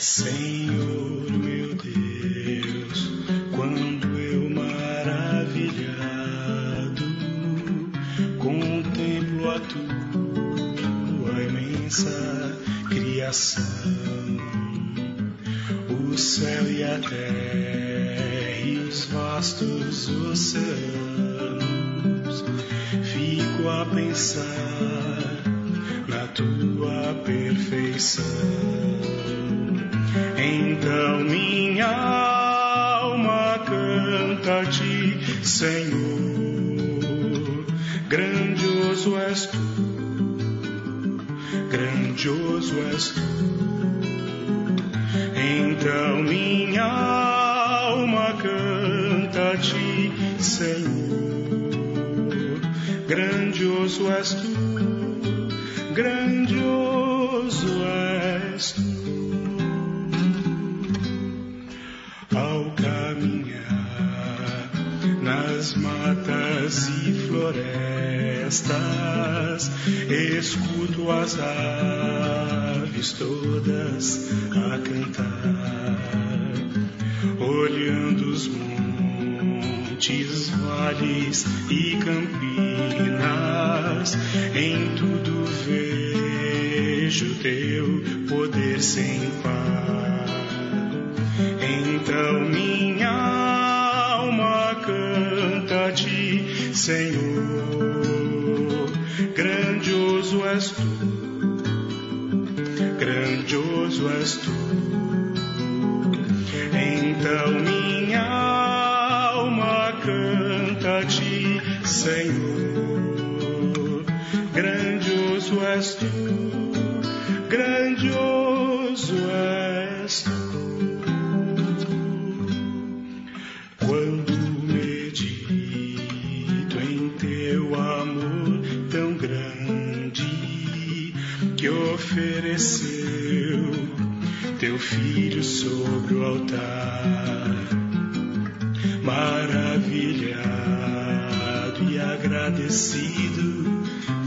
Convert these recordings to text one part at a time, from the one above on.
Senhor meu Deus, quando eu maravilhado contemplo a tua imensa criação, o céu e a terra e os vastos oceanos, fico a pensar na tua perfeição. Senhor. As aves todas a cantar, olhando os montes, vales e campinas, em tudo vejo teu poder sem par. Então minha Senhor, grandioso és tu. Então minha sobre o altar. Maravilhado e agradecido,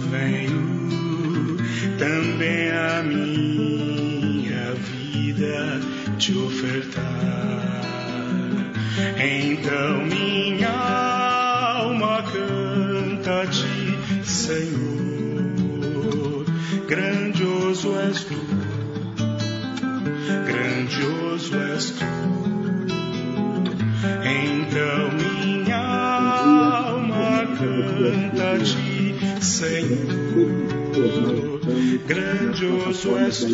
venho também a minha vida te ofertar. Então minha alma canta a ti, Senhor, grandioso és tu, grandioso és tu. Então minha alma canta ti, Senhor, grandioso és tu,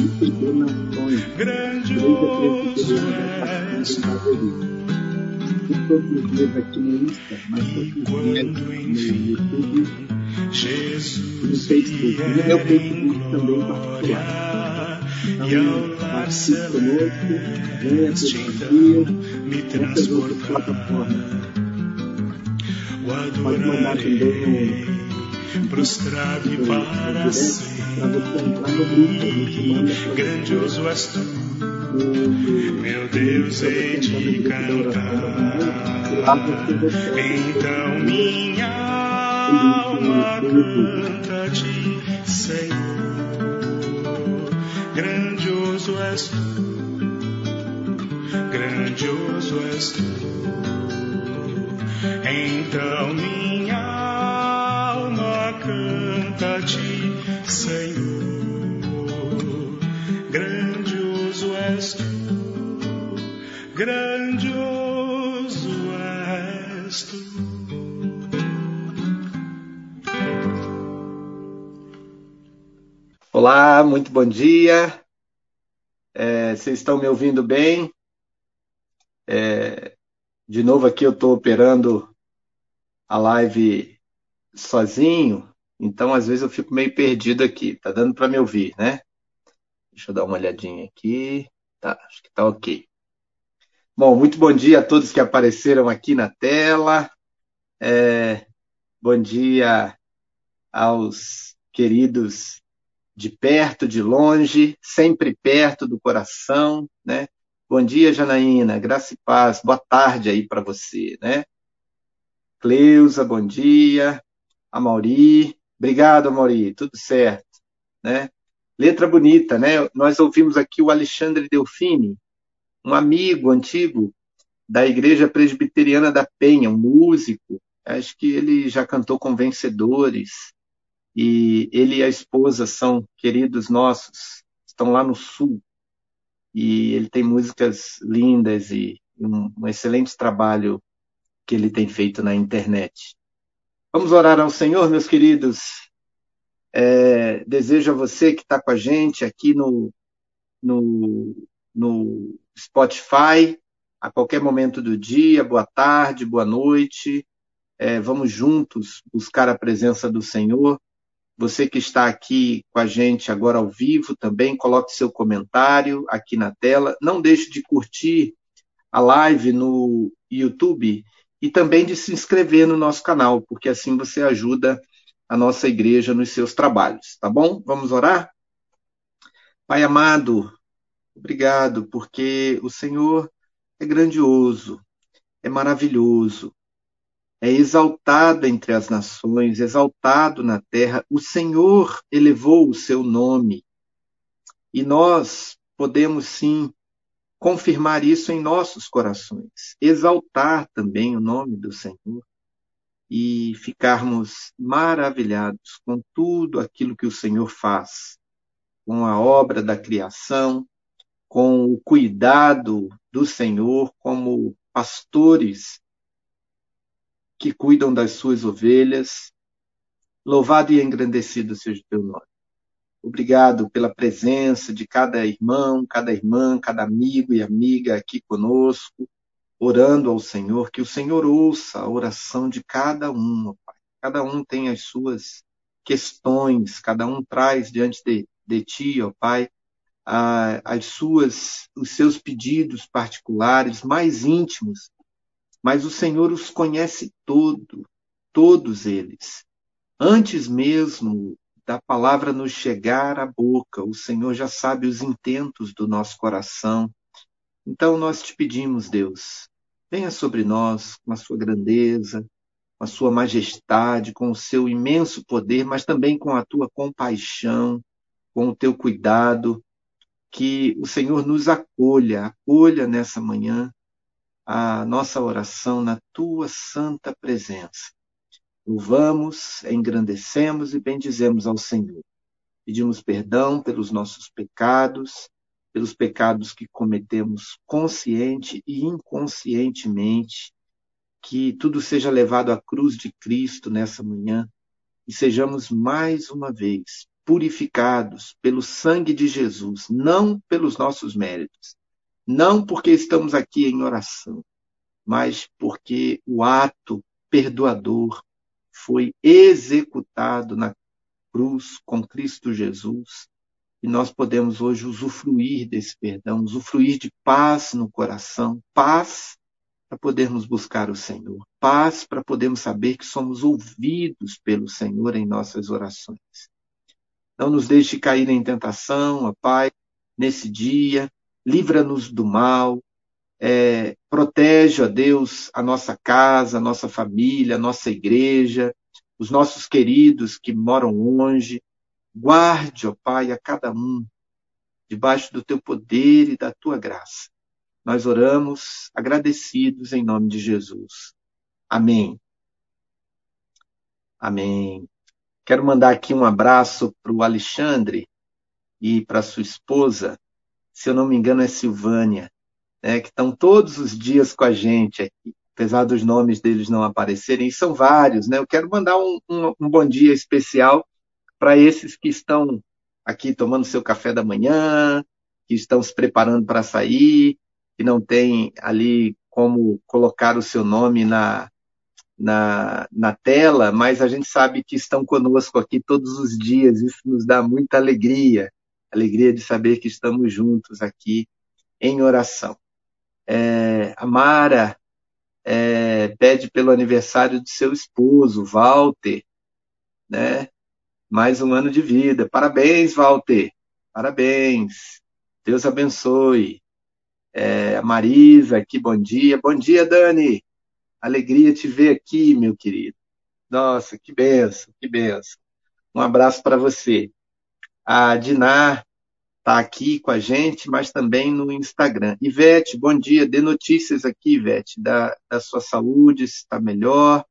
grandioso és tu. E quando enfim Jesus vier em glória e ao celeste então me transportar, o adorarei prostrado e para sempre. Grandioso és tu, meu Deus, hei de cantar. Então minha alma canta a ti, Senhor. Grandioso és tu, grandioso és tu. Então minha alma canta a ti, Senhor. Grandioso és tu, grandioso Olá, muito bom dia. É, vocês estão me ouvindo bem? É, de novo aqui eu estou operando a live sozinho, então às vezes eu fico meio perdido aqui. Tá dando para me ouvir, né? Deixa eu dar uma olhadinha aqui. Tá, acho que tá ok. Bom, muito bom dia a todos que apareceram aqui na tela. É, bom dia aos queridos de perto, de longe, sempre perto do coração, né? Bom dia, Janaína, graça e paz, boa tarde aí para você, né? Cleusa, bom dia. A Mauri, obrigado, Mauri, tudo certo, né? Letra bonita, né? Nós ouvimos aqui o Alexandre Delfini, um amigo antigo da Igreja Presbiteriana da Penha, um músico. Acho que ele já cantou com vencedores. E ele e a esposa são queridos nossos, estão lá no sul. E ele tem músicas lindas e um, um excelente trabalho que ele tem feito na internet. Vamos orar ao Senhor, meus queridos. É, desejo a você que está com a gente aqui no, no, no Spotify, a qualquer momento do dia, boa tarde, boa noite. É, vamos juntos buscar a presença do Senhor. Você que está aqui com a gente agora ao vivo também, coloque seu comentário aqui na tela. Não deixe de curtir a live no YouTube e também de se inscrever no nosso canal, porque assim você ajuda a nossa igreja nos seus trabalhos, tá bom? Vamos orar? Pai amado, obrigado, porque o Senhor é grandioso, é maravilhoso, é exaltado entre as nações, exaltado na terra. O Senhor elevou o seu nome. E nós podemos sim confirmar isso em nossos corações, exaltar também o nome do Senhor e ficarmos maravilhados com tudo aquilo que o Senhor faz, com a obra da criação, com o cuidado do Senhor como pastores que cuidam das suas ovelhas. Louvado e engrandecido seja o teu nome. Obrigado pela presença de cada irmão, cada irmã, cada amigo e amiga aqui conosco orando ao Senhor, que o Senhor ouça a oração de cada um, Pai. Cada um tem as suas questões, cada um traz diante de, de Ti, ó Pai, as suas, os seus pedidos particulares, mais íntimos, mas o Senhor os conhece todo, todos eles. Antes mesmo da palavra nos chegar à boca, o Senhor já sabe os intentos do nosso coração, então nós te pedimos, Deus, venha sobre nós com a sua grandeza, com a sua majestade, com o seu imenso poder, mas também com a tua compaixão, com o teu cuidado, que o Senhor nos acolha, acolha nessa manhã a nossa oração na tua santa presença. Louvamos, engrandecemos e bendizemos ao Senhor. Pedimos perdão pelos nossos pecados, pelos pecados que cometemos consciente e inconscientemente, que tudo seja levado à cruz de Cristo nessa manhã e sejamos mais uma vez purificados pelo sangue de Jesus, não pelos nossos méritos, não porque estamos aqui em oração, mas porque o ato perdoador foi executado na cruz com Cristo Jesus e nós podemos hoje usufruir desse perdão, usufruir de paz no coração, paz para podermos buscar o Senhor, paz para podermos saber que somos ouvidos pelo Senhor em nossas orações. Não nos deixe cair em tentação, ó Pai, nesse dia, livra-nos do mal, é, protege, ó Deus, a nossa casa, a nossa família, a nossa igreja, os nossos queridos que moram longe, Guarde, ó Pai, a cada um, debaixo do teu poder e da tua graça. Nós oramos agradecidos em nome de Jesus. Amém. Amém. Quero mandar aqui um abraço para o Alexandre e para sua esposa, se eu não me engano é Silvânia, né, que estão todos os dias com a gente aqui, apesar dos nomes deles não aparecerem, são vários, né? Eu quero mandar um, um, um bom dia especial para esses que estão aqui tomando seu café da manhã, que estão se preparando para sair, que não tem ali como colocar o seu nome na, na, na tela, mas a gente sabe que estão conosco aqui todos os dias, isso nos dá muita alegria, alegria de saber que estamos juntos aqui em oração. É, a Mara é, pede pelo aniversário de seu esposo, Walter, né? mais um ano de vida. Parabéns, Walter. Parabéns. Deus abençoe. É, Marisa, aqui, bom dia. Bom dia, Dani. Alegria te ver aqui, meu querido. Nossa, que benção, que benção. Um abraço para você. A Dinar está aqui com a gente, mas também no Instagram. Ivete, bom dia. Dê notícias aqui, Ivete, da, da sua saúde, se está melhor.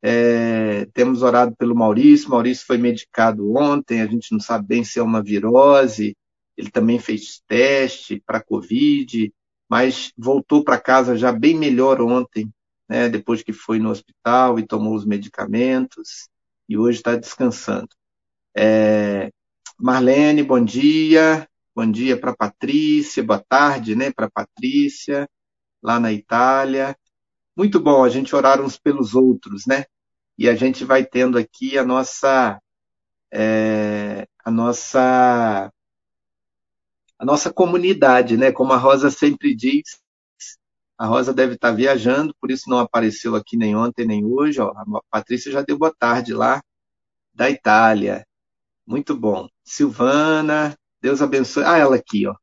É, temos orado pelo Maurício. Maurício foi medicado ontem. A gente não sabe bem se é uma virose. Ele também fez teste para Covid, mas voltou para casa já bem melhor ontem, né, depois que foi no hospital e tomou os medicamentos. E hoje está descansando. É, Marlene, bom dia. Bom dia para Patrícia, boa tarde, né, para Patrícia, lá na Itália. Muito bom a gente orar uns pelos outros, né? E a gente vai tendo aqui a nossa é, a nossa a nossa comunidade, né? Como a Rosa sempre diz, a Rosa deve estar viajando, por isso não apareceu aqui nem ontem nem hoje. Ó. A Patrícia já deu boa tarde lá da Itália. Muito bom. Silvana, Deus abençoe. Ah, ela aqui, ó.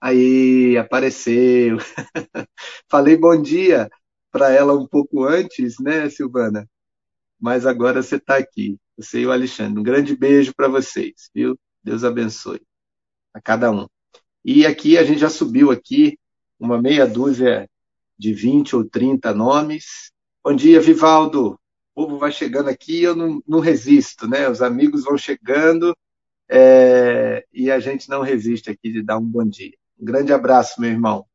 Aí, apareceu. Falei bom dia para ela um pouco antes, né, Silvana? Mas agora você está aqui. Você e o Alexandre. Um grande beijo para vocês, viu? Deus abençoe a cada um. E aqui a gente já subiu aqui uma meia dúzia de 20 ou 30 nomes. Bom dia, Vivaldo povo vai chegando aqui eu não, não resisto, né? Os amigos vão chegando é, e a gente não resiste aqui de dar um bom dia. Um grande abraço, meu irmão.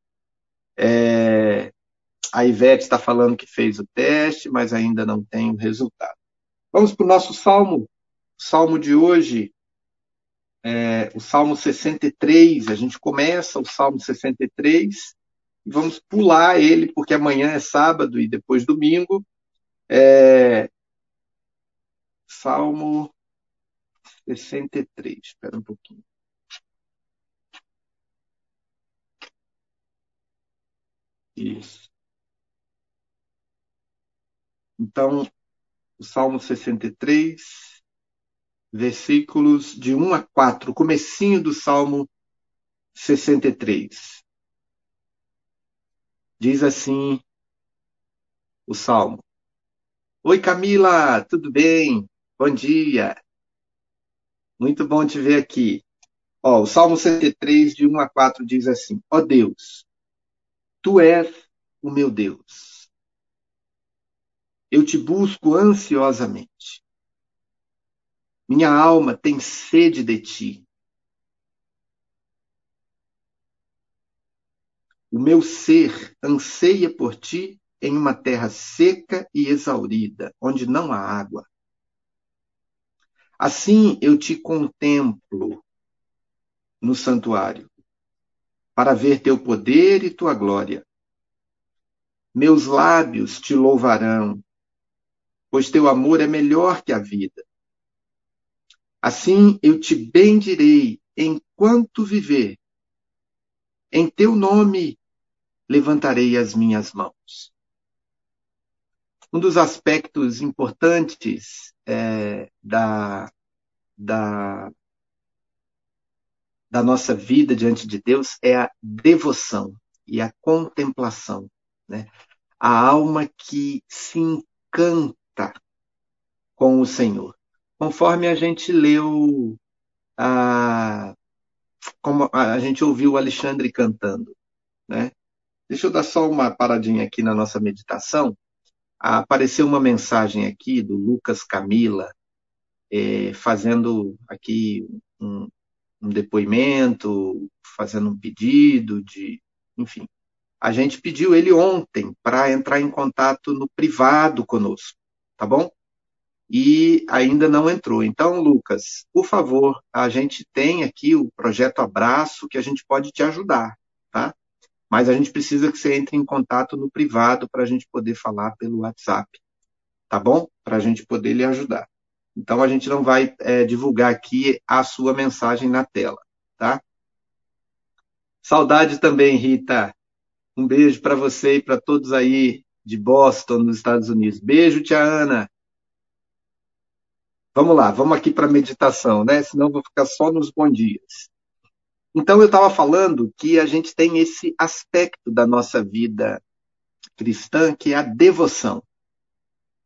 É, a Ivete está falando que fez o teste, mas ainda não tem o resultado. Vamos para o nosso salmo. O salmo de hoje, é, o salmo 63. A gente começa o salmo 63 e vamos pular ele, porque amanhã é sábado e depois domingo. É, Salmo 63, espera um pouquinho. Isso. Então, o Salmo 63, versículos de 1 a 4, comecinho do Salmo 63. Diz assim o Salmo: Oi, Camila, tudo bem? Bom dia. Muito bom te ver aqui. Ó, o Salmo 103, de 1 a 4, diz assim: Ó Deus, tu és o meu Deus. Eu te busco ansiosamente. Minha alma tem sede de ti. O meu ser anseia por ti em uma terra seca e exaurida, onde não há água. Assim eu te contemplo no santuário, para ver teu poder e tua glória. Meus lábios te louvarão, pois teu amor é melhor que a vida. Assim eu te bendirei enquanto viver. Em teu nome levantarei as minhas mãos. Um dos aspectos importantes é, da, da, da nossa vida diante de Deus é a devoção e a contemplação. Né? A alma que se encanta com o Senhor. Conforme a gente leu, a, como a gente ouviu o Alexandre cantando. Né? Deixa eu dar só uma paradinha aqui na nossa meditação Apareceu uma mensagem aqui do Lucas Camila, é, fazendo aqui um, um depoimento, fazendo um pedido de, enfim. A gente pediu ele ontem para entrar em contato no privado conosco, tá bom? E ainda não entrou. Então, Lucas, por favor, a gente tem aqui o projeto Abraço que a gente pode te ajudar, tá? Mas a gente precisa que você entre em contato no privado para a gente poder falar pelo WhatsApp, tá bom? Para a gente poder lhe ajudar. Então a gente não vai é, divulgar aqui a sua mensagem na tela, tá? Saudade também, Rita. Um beijo para você e para todos aí de Boston, nos Estados Unidos. Beijo, tia Ana. Vamos lá, vamos aqui para a meditação, né? Senão vou ficar só nos bons dias. Então, eu estava falando que a gente tem esse aspecto da nossa vida cristã, que é a devoção.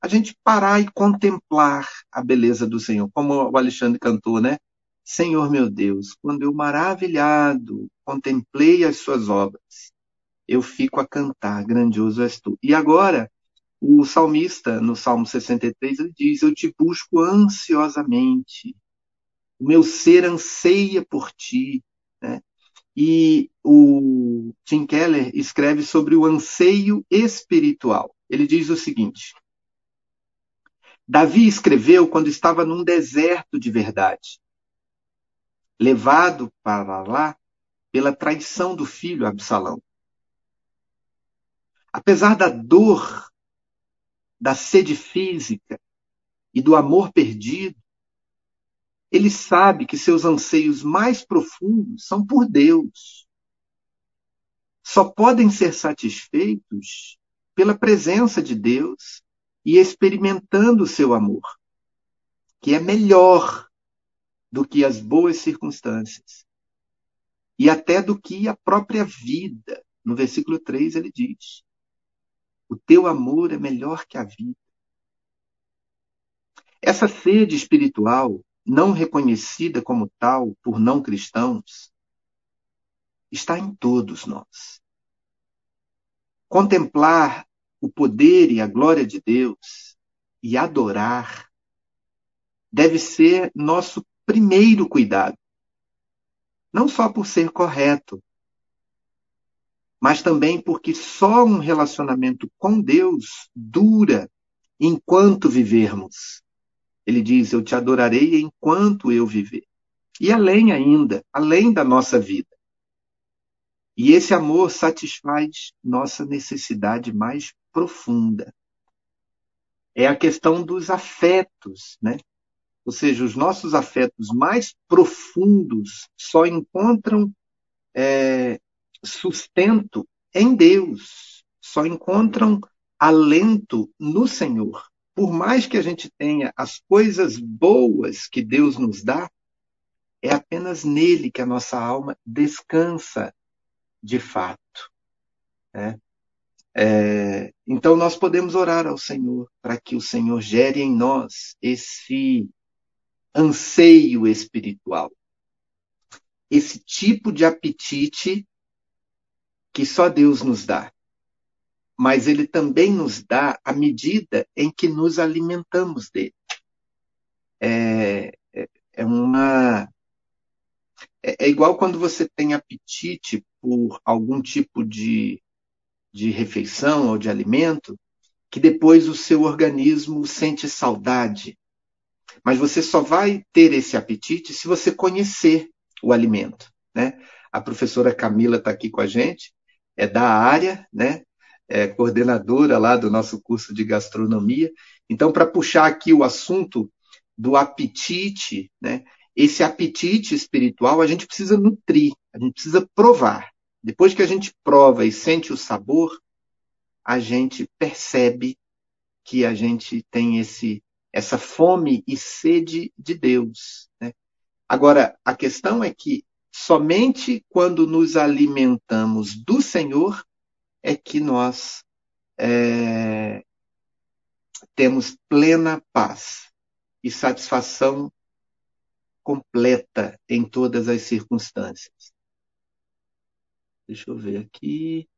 A gente parar e contemplar a beleza do Senhor, como o Alexandre cantou, né? Senhor meu Deus, quando eu maravilhado contemplei as suas obras, eu fico a cantar, grandioso és tu. E agora, o salmista, no Salmo 63, ele diz: Eu te busco ansiosamente, o meu ser anseia por ti. E o Tim Keller escreve sobre o anseio espiritual. Ele diz o seguinte: Davi escreveu quando estava num deserto de verdade levado para lá pela traição do filho Absalão. Apesar da dor, da sede física e do amor perdido, ele sabe que seus anseios mais profundos são por Deus. Só podem ser satisfeitos pela presença de Deus e experimentando o seu amor, que é melhor do que as boas circunstâncias. E até do que a própria vida. No versículo 3 ele diz: O teu amor é melhor que a vida. Essa sede espiritual, não reconhecida como tal por não cristãos, está em todos nós. Contemplar o poder e a glória de Deus e adorar deve ser nosso primeiro cuidado. Não só por ser correto, mas também porque só um relacionamento com Deus dura enquanto vivermos. Ele diz: Eu te adorarei enquanto eu viver. E além ainda, além da nossa vida. E esse amor satisfaz nossa necessidade mais profunda. É a questão dos afetos, né? Ou seja, os nossos afetos mais profundos só encontram é, sustento em Deus, só encontram alento no Senhor. Por mais que a gente tenha as coisas boas que Deus nos dá, é apenas nele que a nossa alma descansa de fato. Né? É, então nós podemos orar ao Senhor para que o Senhor gere em nós esse anseio espiritual. Esse tipo de apetite que só Deus nos dá. Mas ele também nos dá à medida em que nos alimentamos dele. É, é, é uma. É, é igual quando você tem apetite por algum tipo de, de refeição ou de alimento, que depois o seu organismo sente saudade mas você só vai ter esse apetite se você conhecer o alimento. Né? A professora Camila está aqui com a gente, é da área, né? É coordenadora lá do nosso curso de gastronomia. Então, para puxar aqui o assunto do apetite, né? esse apetite espiritual a gente precisa nutrir, a gente precisa provar. Depois que a gente prova e sente o sabor, a gente percebe que a gente tem esse essa fome e sede de Deus. Né? Agora, a questão é que somente quando nos alimentamos do Senhor é que nós é, temos plena paz e satisfação completa em todas as circunstâncias. Deixa eu ver aqui.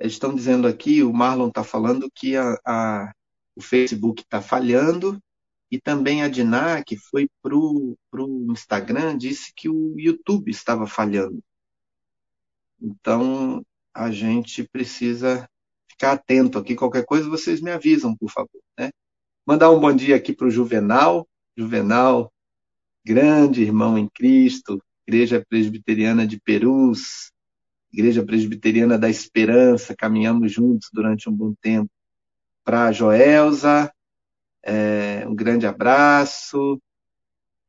Eles estão dizendo aqui, o Marlon está falando que a, a, o Facebook está falhando e também a Diná, que foi para o Instagram, disse que o YouTube estava falhando. Então, a gente precisa ficar atento aqui. Qualquer coisa, vocês me avisam, por favor. Né? Mandar um bom dia aqui para o Juvenal. Juvenal, grande irmão em Cristo, Igreja Presbiteriana de Perus, Igreja Presbiteriana da Esperança, caminhamos juntos durante um bom tempo. Para Joelza, é, um grande abraço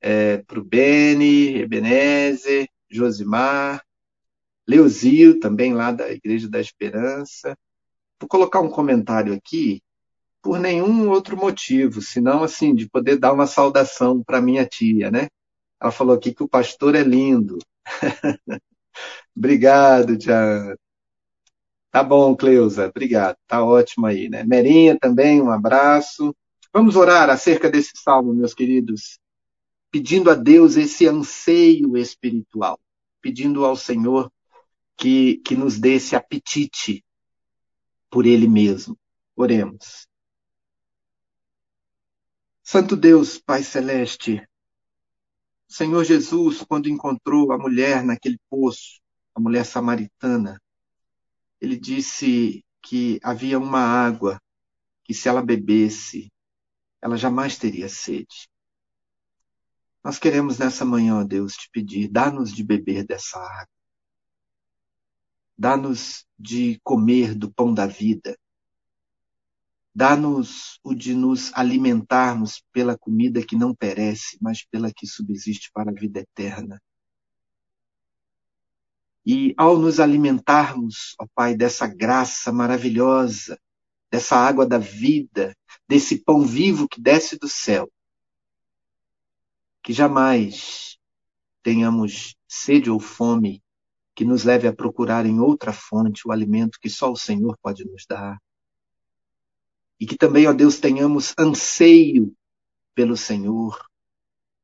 é, para o Beni, Ebenezer, Josimar, Leozil, também lá da Igreja da Esperança. Vou colocar um comentário aqui por nenhum outro motivo, senão assim, de poder dar uma saudação para minha tia, né? Ela falou aqui que o pastor é lindo. Obrigado, Tia. Tá bom, Cleusa. Obrigado. Tá ótimo aí, né? Merinha também, um abraço. Vamos orar acerca desse salmo, meus queridos. pedindo a Deus esse anseio espiritual, pedindo ao Senhor que, que nos dê esse apetite por Ele mesmo. Oremos. Santo Deus, Pai Celeste, Senhor Jesus, quando encontrou a mulher naquele poço, a mulher samaritana, ele disse que havia uma água que, se ela bebesse, ela jamais teria sede. Nós queremos nessa manhã, ó Deus, te pedir, dá-nos de beber dessa água. Dá-nos de comer do pão da vida. Dá-nos o de nos alimentarmos pela comida que não perece, mas pela que subsiste para a vida eterna. E ao nos alimentarmos, ó Pai, dessa graça maravilhosa, dessa água da vida, desse pão vivo que desce do céu, que jamais tenhamos sede ou fome que nos leve a procurar em outra fonte o alimento que só o Senhor pode nos dar. E que também, ó Deus, tenhamos anseio pelo Senhor,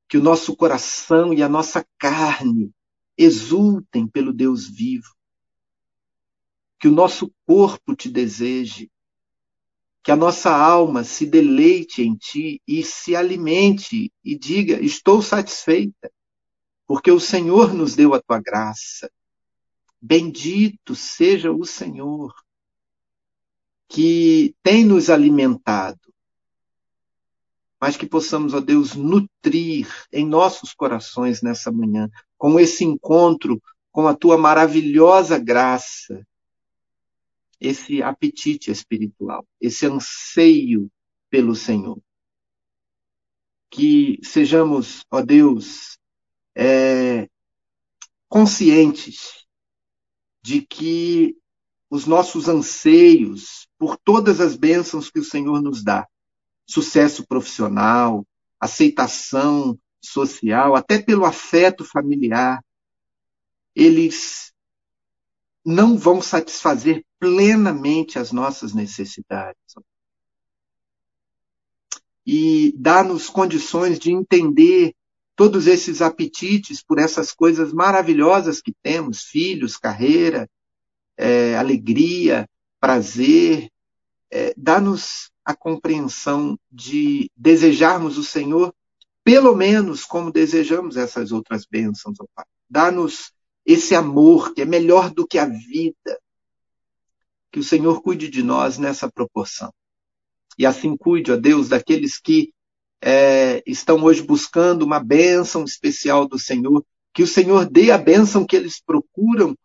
que o nosso coração e a nossa carne exultem pelo Deus vivo. Que o nosso corpo te deseje. Que a nossa alma se deleite em ti e se alimente e diga: Estou satisfeita, porque o Senhor nos deu a tua graça. Bendito seja o Senhor, que tem nos alimentado, mas que possamos, ó Deus, nutrir em nossos corações nessa manhã com esse encontro com a tua maravilhosa graça, esse apetite espiritual, esse anseio pelo Senhor. Que sejamos, ó Deus, é, conscientes de que os nossos anseios por todas as bênçãos que o Senhor nos dá, sucesso profissional, aceitação social, até pelo afeto familiar, eles não vão satisfazer plenamente as nossas necessidades. E dá-nos condições de entender todos esses apetites por essas coisas maravilhosas que temos filhos, carreira, é, alegria, prazer. É, dá-nos a compreensão de desejarmos o Senhor pelo menos como desejamos essas outras bênçãos, ó Pai. Dá-nos esse amor que é melhor do que a vida. Que o Senhor cuide de nós nessa proporção. E assim cuide, ó Deus, daqueles que é, estão hoje buscando uma bênção especial do Senhor. Que o Senhor dê a bênção que eles procuram,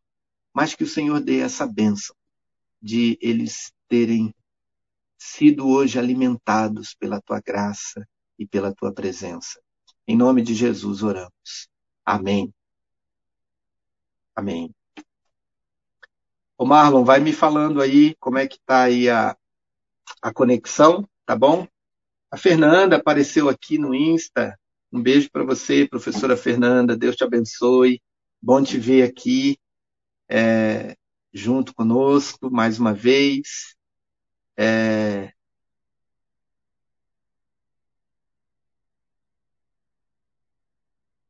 mas que o Senhor dê essa bênção de eles terem sido hoje alimentados pela tua graça e pela tua presença. Em nome de Jesus oramos. Amém. Amém. Ô Marlon, vai me falando aí como é que tá aí a, a conexão, tá bom? A Fernanda apareceu aqui no Insta. Um beijo para você, professora Fernanda. Deus te abençoe. Bom te ver aqui é, junto conosco mais uma vez. É,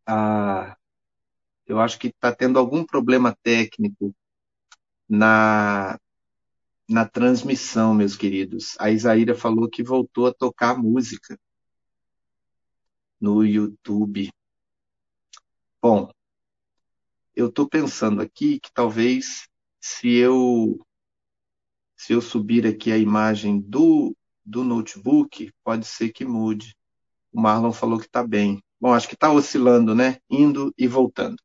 a, eu acho que está tendo algum problema técnico na, na transmissão, meus queridos. A Isaíra falou que voltou a tocar música no YouTube. Bom, eu estou pensando aqui que talvez se eu se eu subir aqui a imagem do, do notebook, pode ser que mude. O Marlon falou que está bem. Bom, acho que está oscilando, né? Indo e voltando.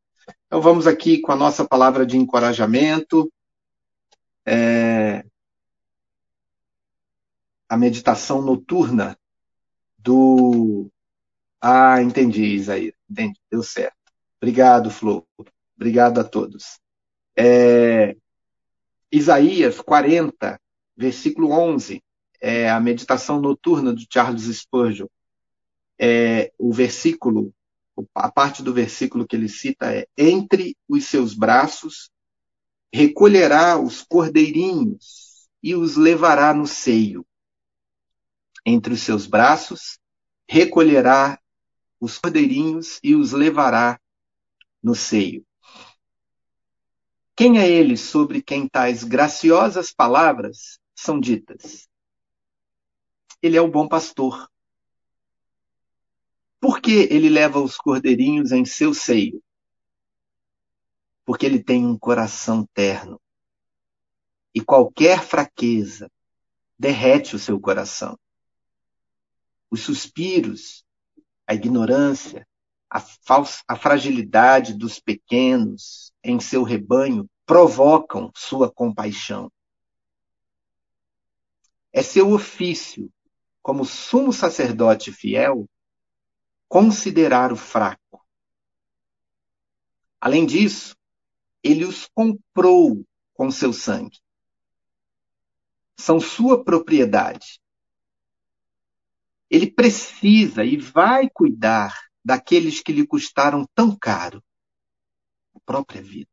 Então vamos aqui com a nossa palavra de encorajamento. É... A meditação noturna do. Ah, entendi, Isaíra. Entendi, deu certo. Obrigado, Flor. Obrigado a todos. É... Isaías 40, versículo 11, é a meditação noturna do Charles Spurgeon é, o versículo, a parte do versículo que ele cita é: Entre os seus braços recolherá os cordeirinhos e os levará no seio. Entre os seus braços recolherá os cordeirinhos e os levará no seio. Quem é ele sobre quem tais graciosas palavras são ditas? Ele é o bom pastor. Por que ele leva os cordeirinhos em seu seio? Porque ele tem um coração terno. E qualquer fraqueza derrete o seu coração. Os suspiros, a ignorância, a, falsa, a fragilidade dos pequenos em seu rebanho provocam sua compaixão. É seu ofício, como sumo sacerdote fiel, considerar o fraco. Além disso, ele os comprou com seu sangue. São sua propriedade. Ele precisa e vai cuidar daqueles que lhe custaram tão caro a própria vida.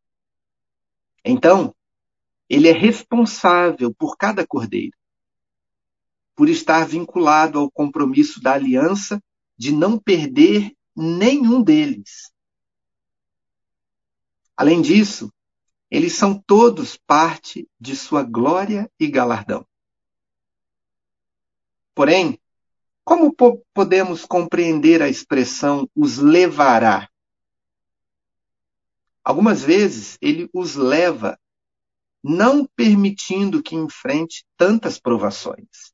Então, ele é responsável por cada cordeiro, por estar vinculado ao compromisso da aliança de não perder nenhum deles. Além disso, eles são todos parte de sua glória e galardão. Porém, como po podemos compreender a expressão os levará? Algumas vezes ele os leva, não permitindo que enfrente tantas provações.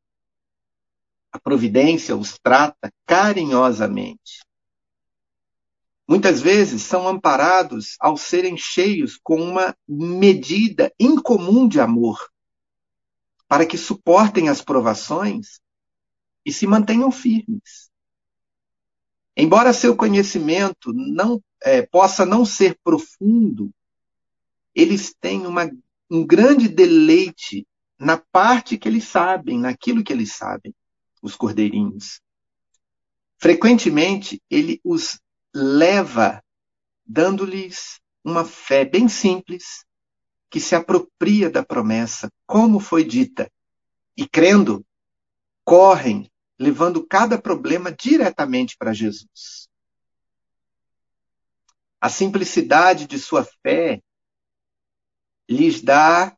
A providência os trata carinhosamente. Muitas vezes são amparados ao serem cheios com uma medida incomum de amor, para que suportem as provações e se mantenham firmes. Embora seu conhecimento não é, possa não ser profundo, eles têm uma, um grande deleite na parte que eles sabem, naquilo que eles sabem, os cordeirinhos. Frequentemente, ele os leva dando-lhes uma fé bem simples, que se apropria da promessa, como foi dita, e crendo, correm levando cada problema diretamente para Jesus. A simplicidade de sua fé lhes dá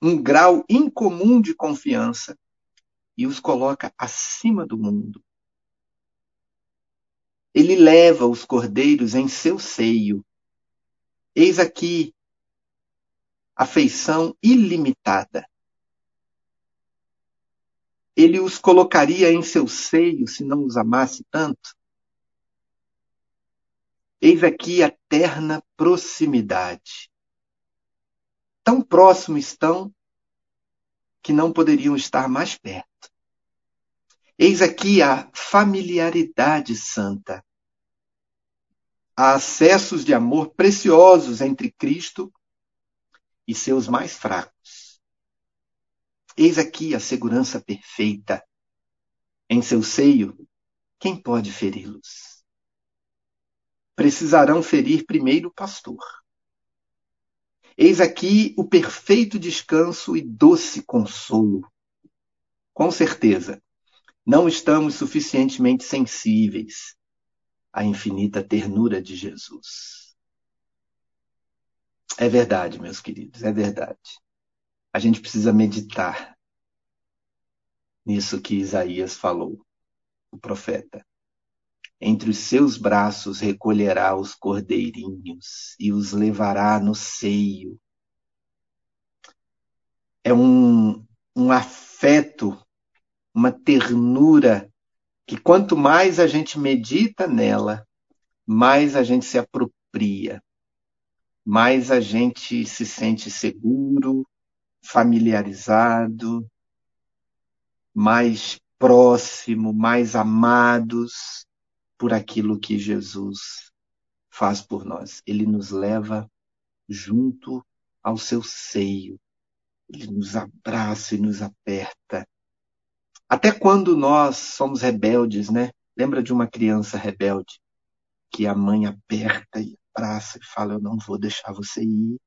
um grau incomum de confiança e os coloca acima do mundo. Ele leva os cordeiros em seu seio. Eis aqui afeição ilimitada ele os colocaria em seu seio se não os amasse tanto? Eis aqui a terna proximidade. Tão próximo estão que não poderiam estar mais perto. Eis aqui a familiaridade santa. Há acessos de amor preciosos entre Cristo e seus mais fracos. Eis aqui a segurança perfeita. Em seu seio, quem pode feri-los? Precisarão ferir primeiro o pastor. Eis aqui o perfeito descanso e doce consolo. Com certeza, não estamos suficientemente sensíveis à infinita ternura de Jesus. É verdade, meus queridos, é verdade a gente precisa meditar nisso que Isaías falou, o profeta. Entre os seus braços recolherá os cordeirinhos e os levará no seio. É um, um afeto, uma ternura que quanto mais a gente medita nela, mais a gente se apropria, mais a gente se sente seguro, familiarizado, mais próximo, mais amados por aquilo que Jesus faz por nós. Ele nos leva junto ao seu seio. Ele nos abraça e nos aperta. Até quando nós somos rebeldes, né? Lembra de uma criança rebelde que a mãe aperta e abraça e fala: Eu não vou deixar você ir.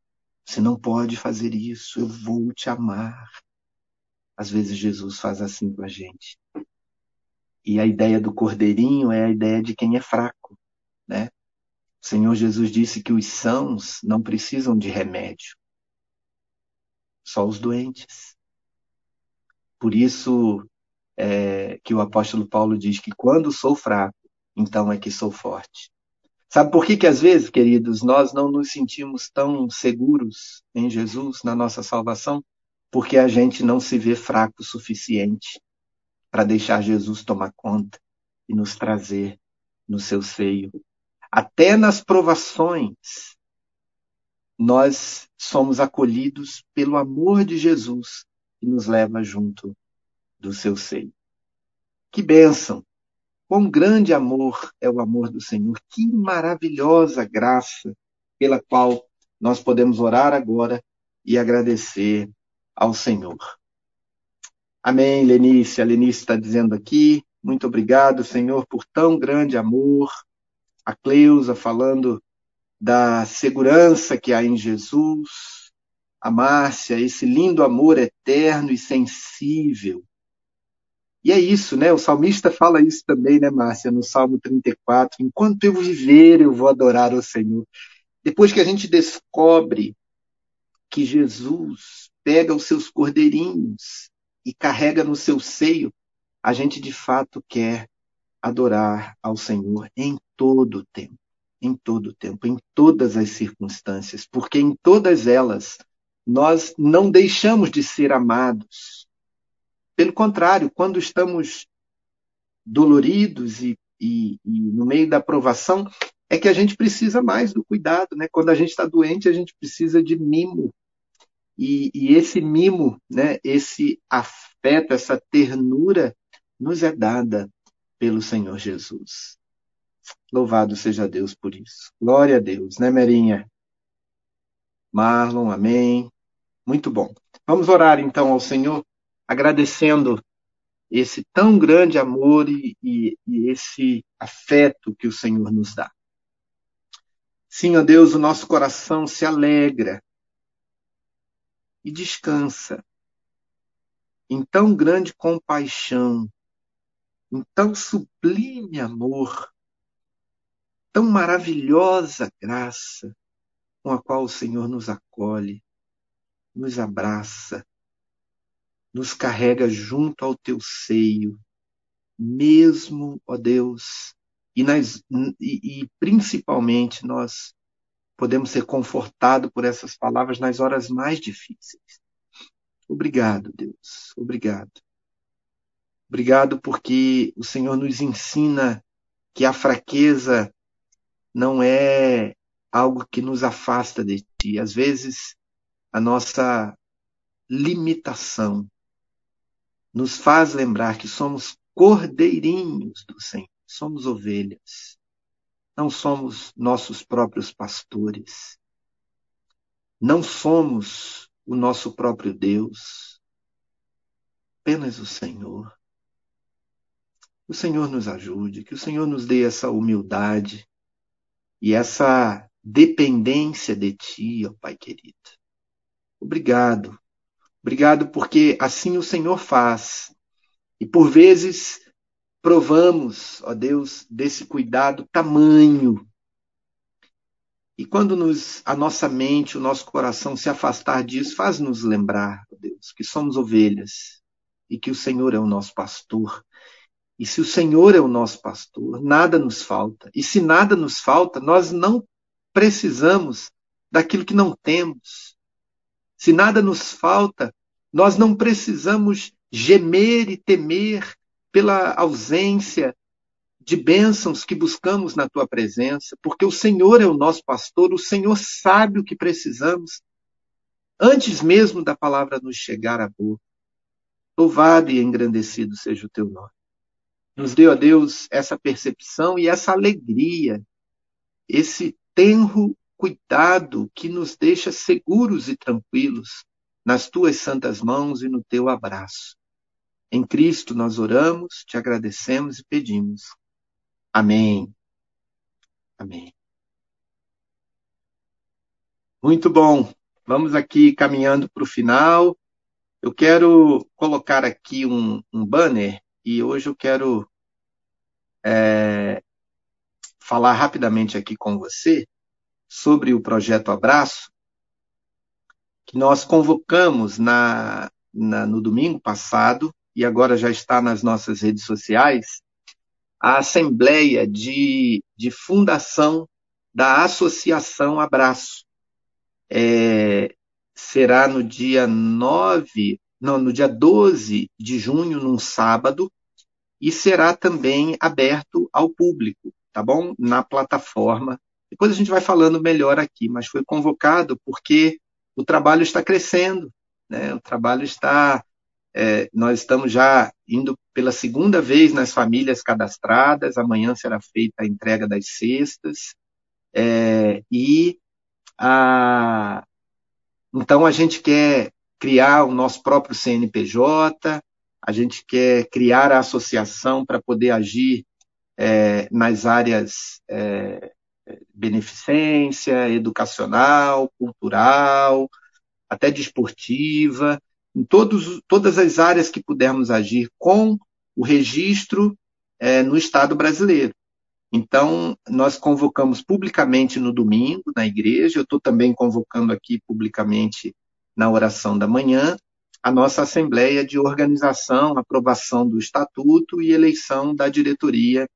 Você não pode fazer isso, eu vou te amar. Às vezes Jesus faz assim com a gente. E a ideia do cordeirinho é a ideia de quem é fraco, né? O Senhor Jesus disse que os sãos não precisam de remédio, só os doentes. Por isso é, que o apóstolo Paulo diz que quando sou fraco, então é que sou forte. Sabe por que que às vezes, queridos, nós não nos sentimos tão seguros em Jesus, na nossa salvação? Porque a gente não se vê fraco o suficiente para deixar Jesus tomar conta e nos trazer no seu seio. Até nas provações, nós somos acolhidos pelo amor de Jesus que nos leva junto do seu seio. Que bênção! Quão grande amor é o amor do Senhor! Que maravilhosa graça pela qual nós podemos orar agora e agradecer ao Senhor. Amém, Lenice. A Lenice está dizendo aqui. Muito obrigado, Senhor, por tão grande amor. A Cleusa falando da segurança que há em Jesus. A Márcia, esse lindo amor eterno e sensível. E é isso, né? O salmista fala isso também, né, Márcia, no Salmo 34. Enquanto eu viver, eu vou adorar o Senhor. Depois que a gente descobre que Jesus pega os seus cordeirinhos e carrega no seu seio, a gente de fato quer adorar ao Senhor em todo o tempo, em todo o tempo, em todas as circunstâncias, porque em todas elas nós não deixamos de ser amados. Pelo contrário, quando estamos doloridos e, e, e no meio da provação, é que a gente precisa mais do cuidado, né? Quando a gente está doente, a gente precisa de mimo, e, e esse mimo, né, esse afeto, essa ternura, nos é dada pelo Senhor Jesus. Louvado seja Deus por isso. Glória a Deus, né, Merinha? Marlon, amém. Muito bom. Vamos orar então ao Senhor, agradecendo esse tão grande amor e, e, e, esse afeto que o Senhor nos dá. Sim, ó Deus, o nosso coração se alegra e descansa em tão grande compaixão, em tão sublime amor, tão maravilhosa graça com a qual o Senhor nos acolhe, nos abraça, nos carrega junto ao teu seio, mesmo, ó Deus, e, e, e principalmente nós podemos ser confortados por essas palavras nas horas mais difíceis. Obrigado, Deus. Obrigado. Obrigado porque o Senhor nos ensina que a fraqueza não é algo que nos afasta de Ti. Às vezes, a nossa limitação nos faz lembrar que somos cordeirinhos do Senhor, somos ovelhas. Não somos nossos próprios pastores. Não somos o nosso próprio Deus. Apenas o Senhor. Que o Senhor nos ajude, que o Senhor nos dê essa humildade e essa dependência de Ti, ó Pai querido. Obrigado. Obrigado porque assim o Senhor faz. E por vezes provamos, ó Deus, desse cuidado tamanho. E quando nos, a nossa mente, o nosso coração se afastar disso, faz-nos lembrar, ó Deus, que somos ovelhas e que o Senhor é o nosso pastor. E se o Senhor é o nosso pastor, nada nos falta. E se nada nos falta, nós não precisamos daquilo que não temos. Se nada nos falta, nós não precisamos gemer e temer pela ausência de bênçãos que buscamos na tua presença, porque o Senhor é o nosso pastor, o Senhor sabe o que precisamos, antes mesmo da palavra nos chegar à boca. Louvado e engrandecido seja o teu nome. Nos deu a Deus essa percepção e essa alegria, esse tenro cuidado que nos deixa seguros e tranquilos nas tuas santas mãos e no teu abraço. Em Cristo nós oramos, te agradecemos e pedimos. Amém. Amém. Muito bom. Vamos aqui caminhando para o final. Eu quero colocar aqui um, um banner e hoje eu quero é, falar rapidamente aqui com você sobre o projeto Abraço, que nós convocamos na, na, no domingo passado, e agora já está nas nossas redes sociais, a Assembleia de, de Fundação da Associação Abraço. É, será no dia 9, não, no dia 12 de junho, num sábado, e será também aberto ao público, tá bom? Na plataforma. Depois a gente vai falando melhor aqui, mas foi convocado porque o trabalho está crescendo, né? O trabalho está, é, nós estamos já indo pela segunda vez nas famílias cadastradas. Amanhã será feita a entrega das cestas é, e a, então a gente quer criar o nosso próprio CNPJ, a gente quer criar a associação para poder agir é, nas áreas é, beneficência, educacional, cultural, até desportiva, em todos, todas as áreas que pudermos agir com o registro é, no Estado brasileiro. Então, nós convocamos publicamente no domingo, na igreja, eu estou também convocando aqui publicamente na oração da manhã, a nossa Assembleia de Organização, aprovação do Estatuto e eleição da diretoria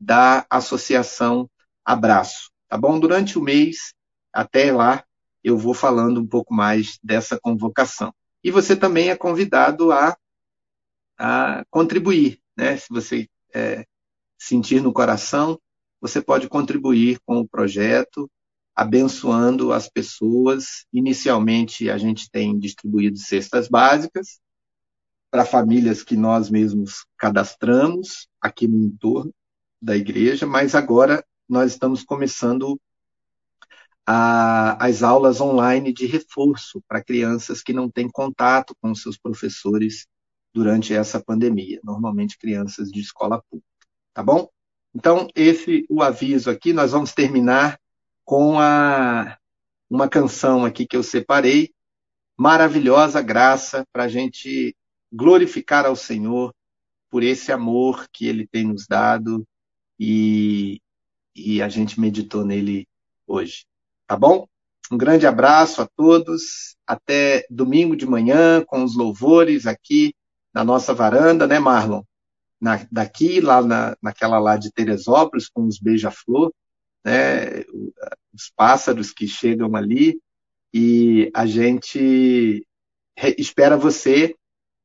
da Associação Abraço. Tá bom? Durante o mês, até lá, eu vou falando um pouco mais dessa convocação. E você também é convidado a, a contribuir, né? Se você é, sentir no coração, você pode contribuir com o projeto, abençoando as pessoas. Inicialmente, a gente tem distribuído cestas básicas para famílias que nós mesmos cadastramos aqui no entorno da igreja, mas agora nós estamos começando a, as aulas online de reforço para crianças que não têm contato com seus professores durante essa pandemia, normalmente crianças de escola pública, tá bom? Então, esse o aviso aqui, nós vamos terminar com a, uma canção aqui que eu separei, maravilhosa graça, para a gente glorificar ao Senhor por esse amor que Ele tem nos dado e, e a gente meditou nele hoje. Tá bom? Um grande abraço a todos. Até domingo de manhã com os louvores aqui na nossa varanda, né, Marlon? Na, daqui, lá na, naquela lá de Teresópolis, com os beija-flor né, os pássaros que chegam ali, e a gente espera você,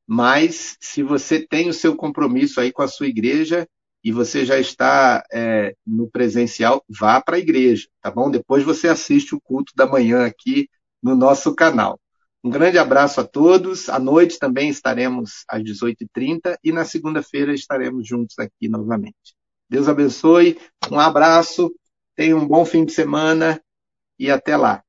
mas se você tem o seu compromisso aí com a sua igreja e você já está é, no presencial, vá para a igreja, tá bom? Depois você assiste o culto da manhã aqui no nosso canal. Um grande abraço a todos. À noite também estaremos às 18h30 e na segunda-feira estaremos juntos aqui novamente. Deus abençoe, um abraço Tenha um bom fim de semana e até lá.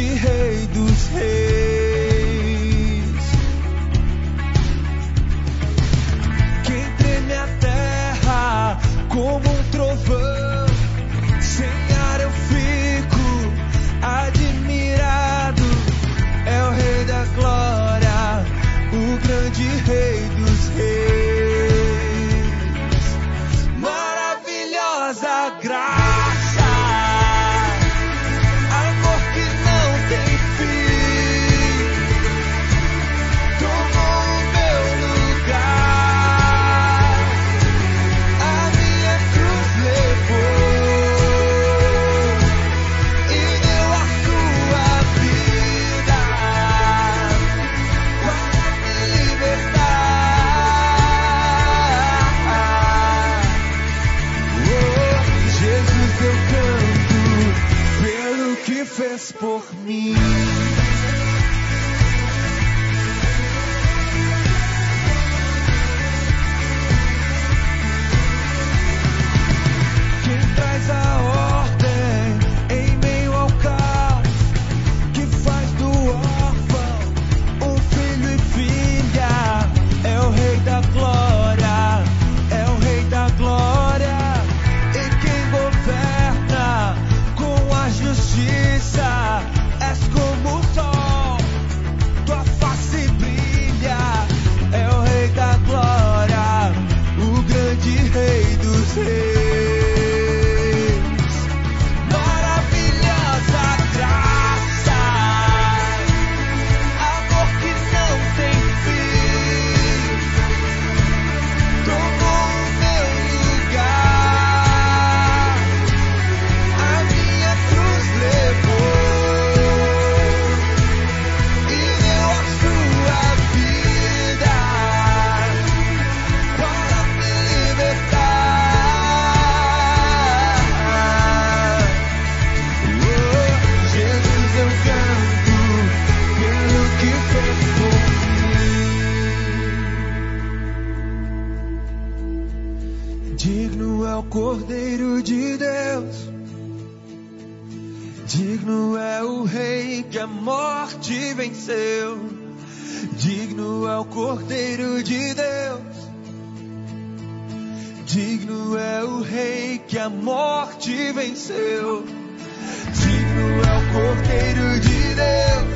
Fez por mim. Morte venceu. Digno é o Cordeiro de Deus.